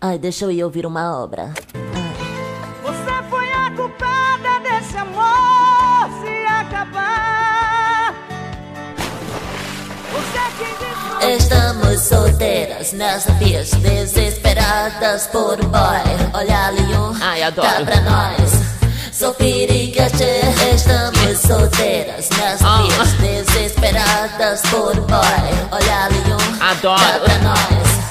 Ai, deixa eu ir ouvir uma obra. Você foi a culpada desse amor se acabar. Você que disse. Estamos solteiras nessa pista, desesperadas por um boy. Olha ali um, Ai, adoro. tá pra nós. Sou tchê. Estamos solteiras nessa Ah. pista, desesperadas por um boy. Olha ali um, Adoro. tá pra nós.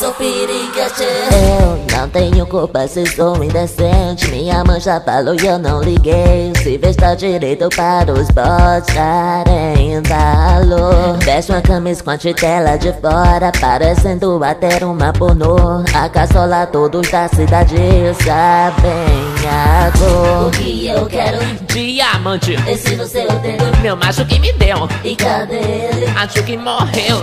Sou. Eu não tenho culpa se sou indecente. Minha mãe já falou e eu não liguei. Se vesta direito para os bots darem valor. Veste uma camisa com a titela de fora, parecendo até uma pornô. A caçola todos da cidade sabem a cor. O que eu quero, Diamante, esse no seu dedo. meu macho que me deu. E cadê ele? Acho que morreu.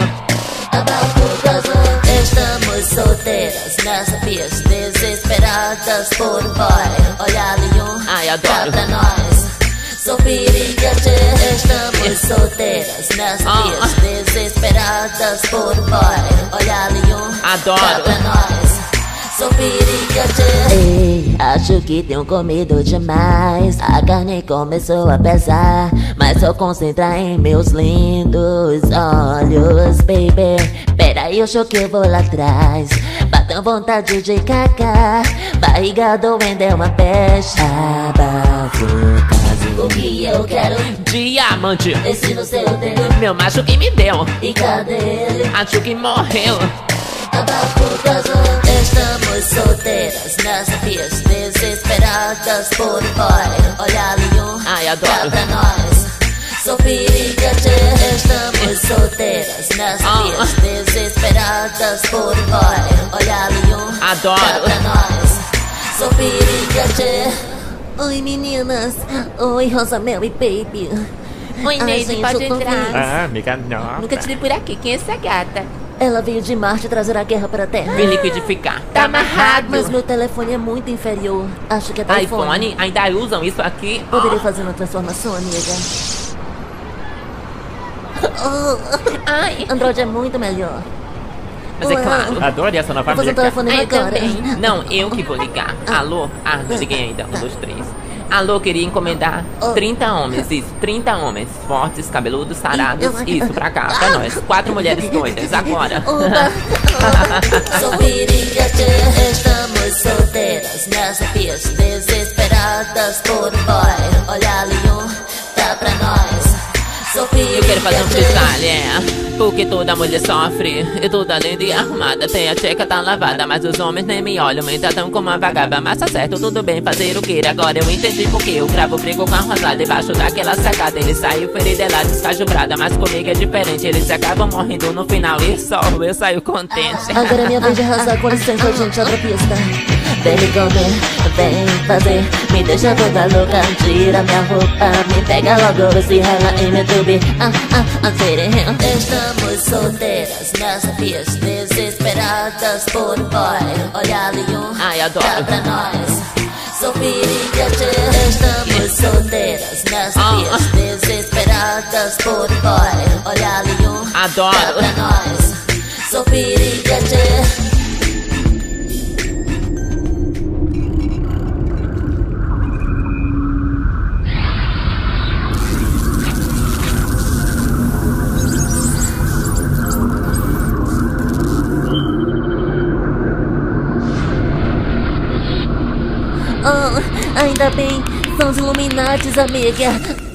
Casal. Estamos solteiras nessa pista, desesperadas por um boy. Olha ali um, Ai, adoro. pra nós. Sou tchê. Estamos solteiras nessa Ah. pista, desesperadas por um boy. Olha ali um, Adoro. pra nós. Ei, acho que tenho comido demais. A carne começou a pesar. Mas só concentra em meus lindos olhos, baby. Peraí, eu choquei, eu vou lá atrás. Bateu vontade de cagar. Barriga doendo é uma pecha. Abafo, caso. O que eu quero? Diamante, Esse no seu dedo. meu macho que me deu. E cadê ele? Acho que morreu. Abafo, caso. Estamos solteiras nessa pista, desesperadas por um boy. Olha ali um, Ai, adoro. pra nós. Estamos Ah. pista, desesperadas por boy. Olha ali um, Adoro. pra nós. Sou tchê. Oi meninas, oi Rosa Mel e Baby. Oi, Neide, gente, pode entrar. Ah, amiga nova. Nunca te vi por aqui. Quem é essa gata? Ela veio de Marte trazer a guerra para a Terra. Vem liquidificar. Tá amarrado. Mas meu telefone é muito inferior. Acho que é iPhone. iPhone, ainda usam isso aqui? Poderia fazer uma transformação, amiga. Oh, Ai, Android é muito melhor. mas é claro. Adorei essa nova fazer um amiga. telefone Ai, eu agora. também. Não, eu que vou ligar. Alô? Ah, não liguei ainda. Um, dois, três. Alô, queria encomendar Oh. 30 homens, isso, 30 homens, fortes, cabeludos, sarados, isso, pra cá, pra nós. Quatro mulheres doidas, agora. Estamos solteiras nessa pista, desesperadas por um boy. Fazer um freestyle, é. Porque toda mulher sofre, e toda linda e arrumada. Tem a tcheca tá lavada, mas os homens nem me olham, me tratam como uma vagaba. Mas tá certo, tudo bem, fazer o que? Agora eu entendi porque eu cravo brigo com a rosada debaixo daquela sacada. Ele saiu ferido, ela descajubrada, mas comigo é diferente. Eles acabam morrendo no final e só eu saio contente. Agora é minha vez de arrasar, com licença, gente, outra pista. Vem comer, vem fazer, me deixa toda louca, tira minha roupa, me pega logo, se rala em meu tube. Ah, ah, ah. Estamos solteiras nessa pista, desesperadas por boy. Olha ali um, Ai, adoro. pra nós. Periga, tchê. Estamos solteiras nessa Ah. pista, desesperadas por boy. Olha ali um, Adoro. pra nós. Periga, tchê. Oh, ainda bem, são os Illuminates, amiga.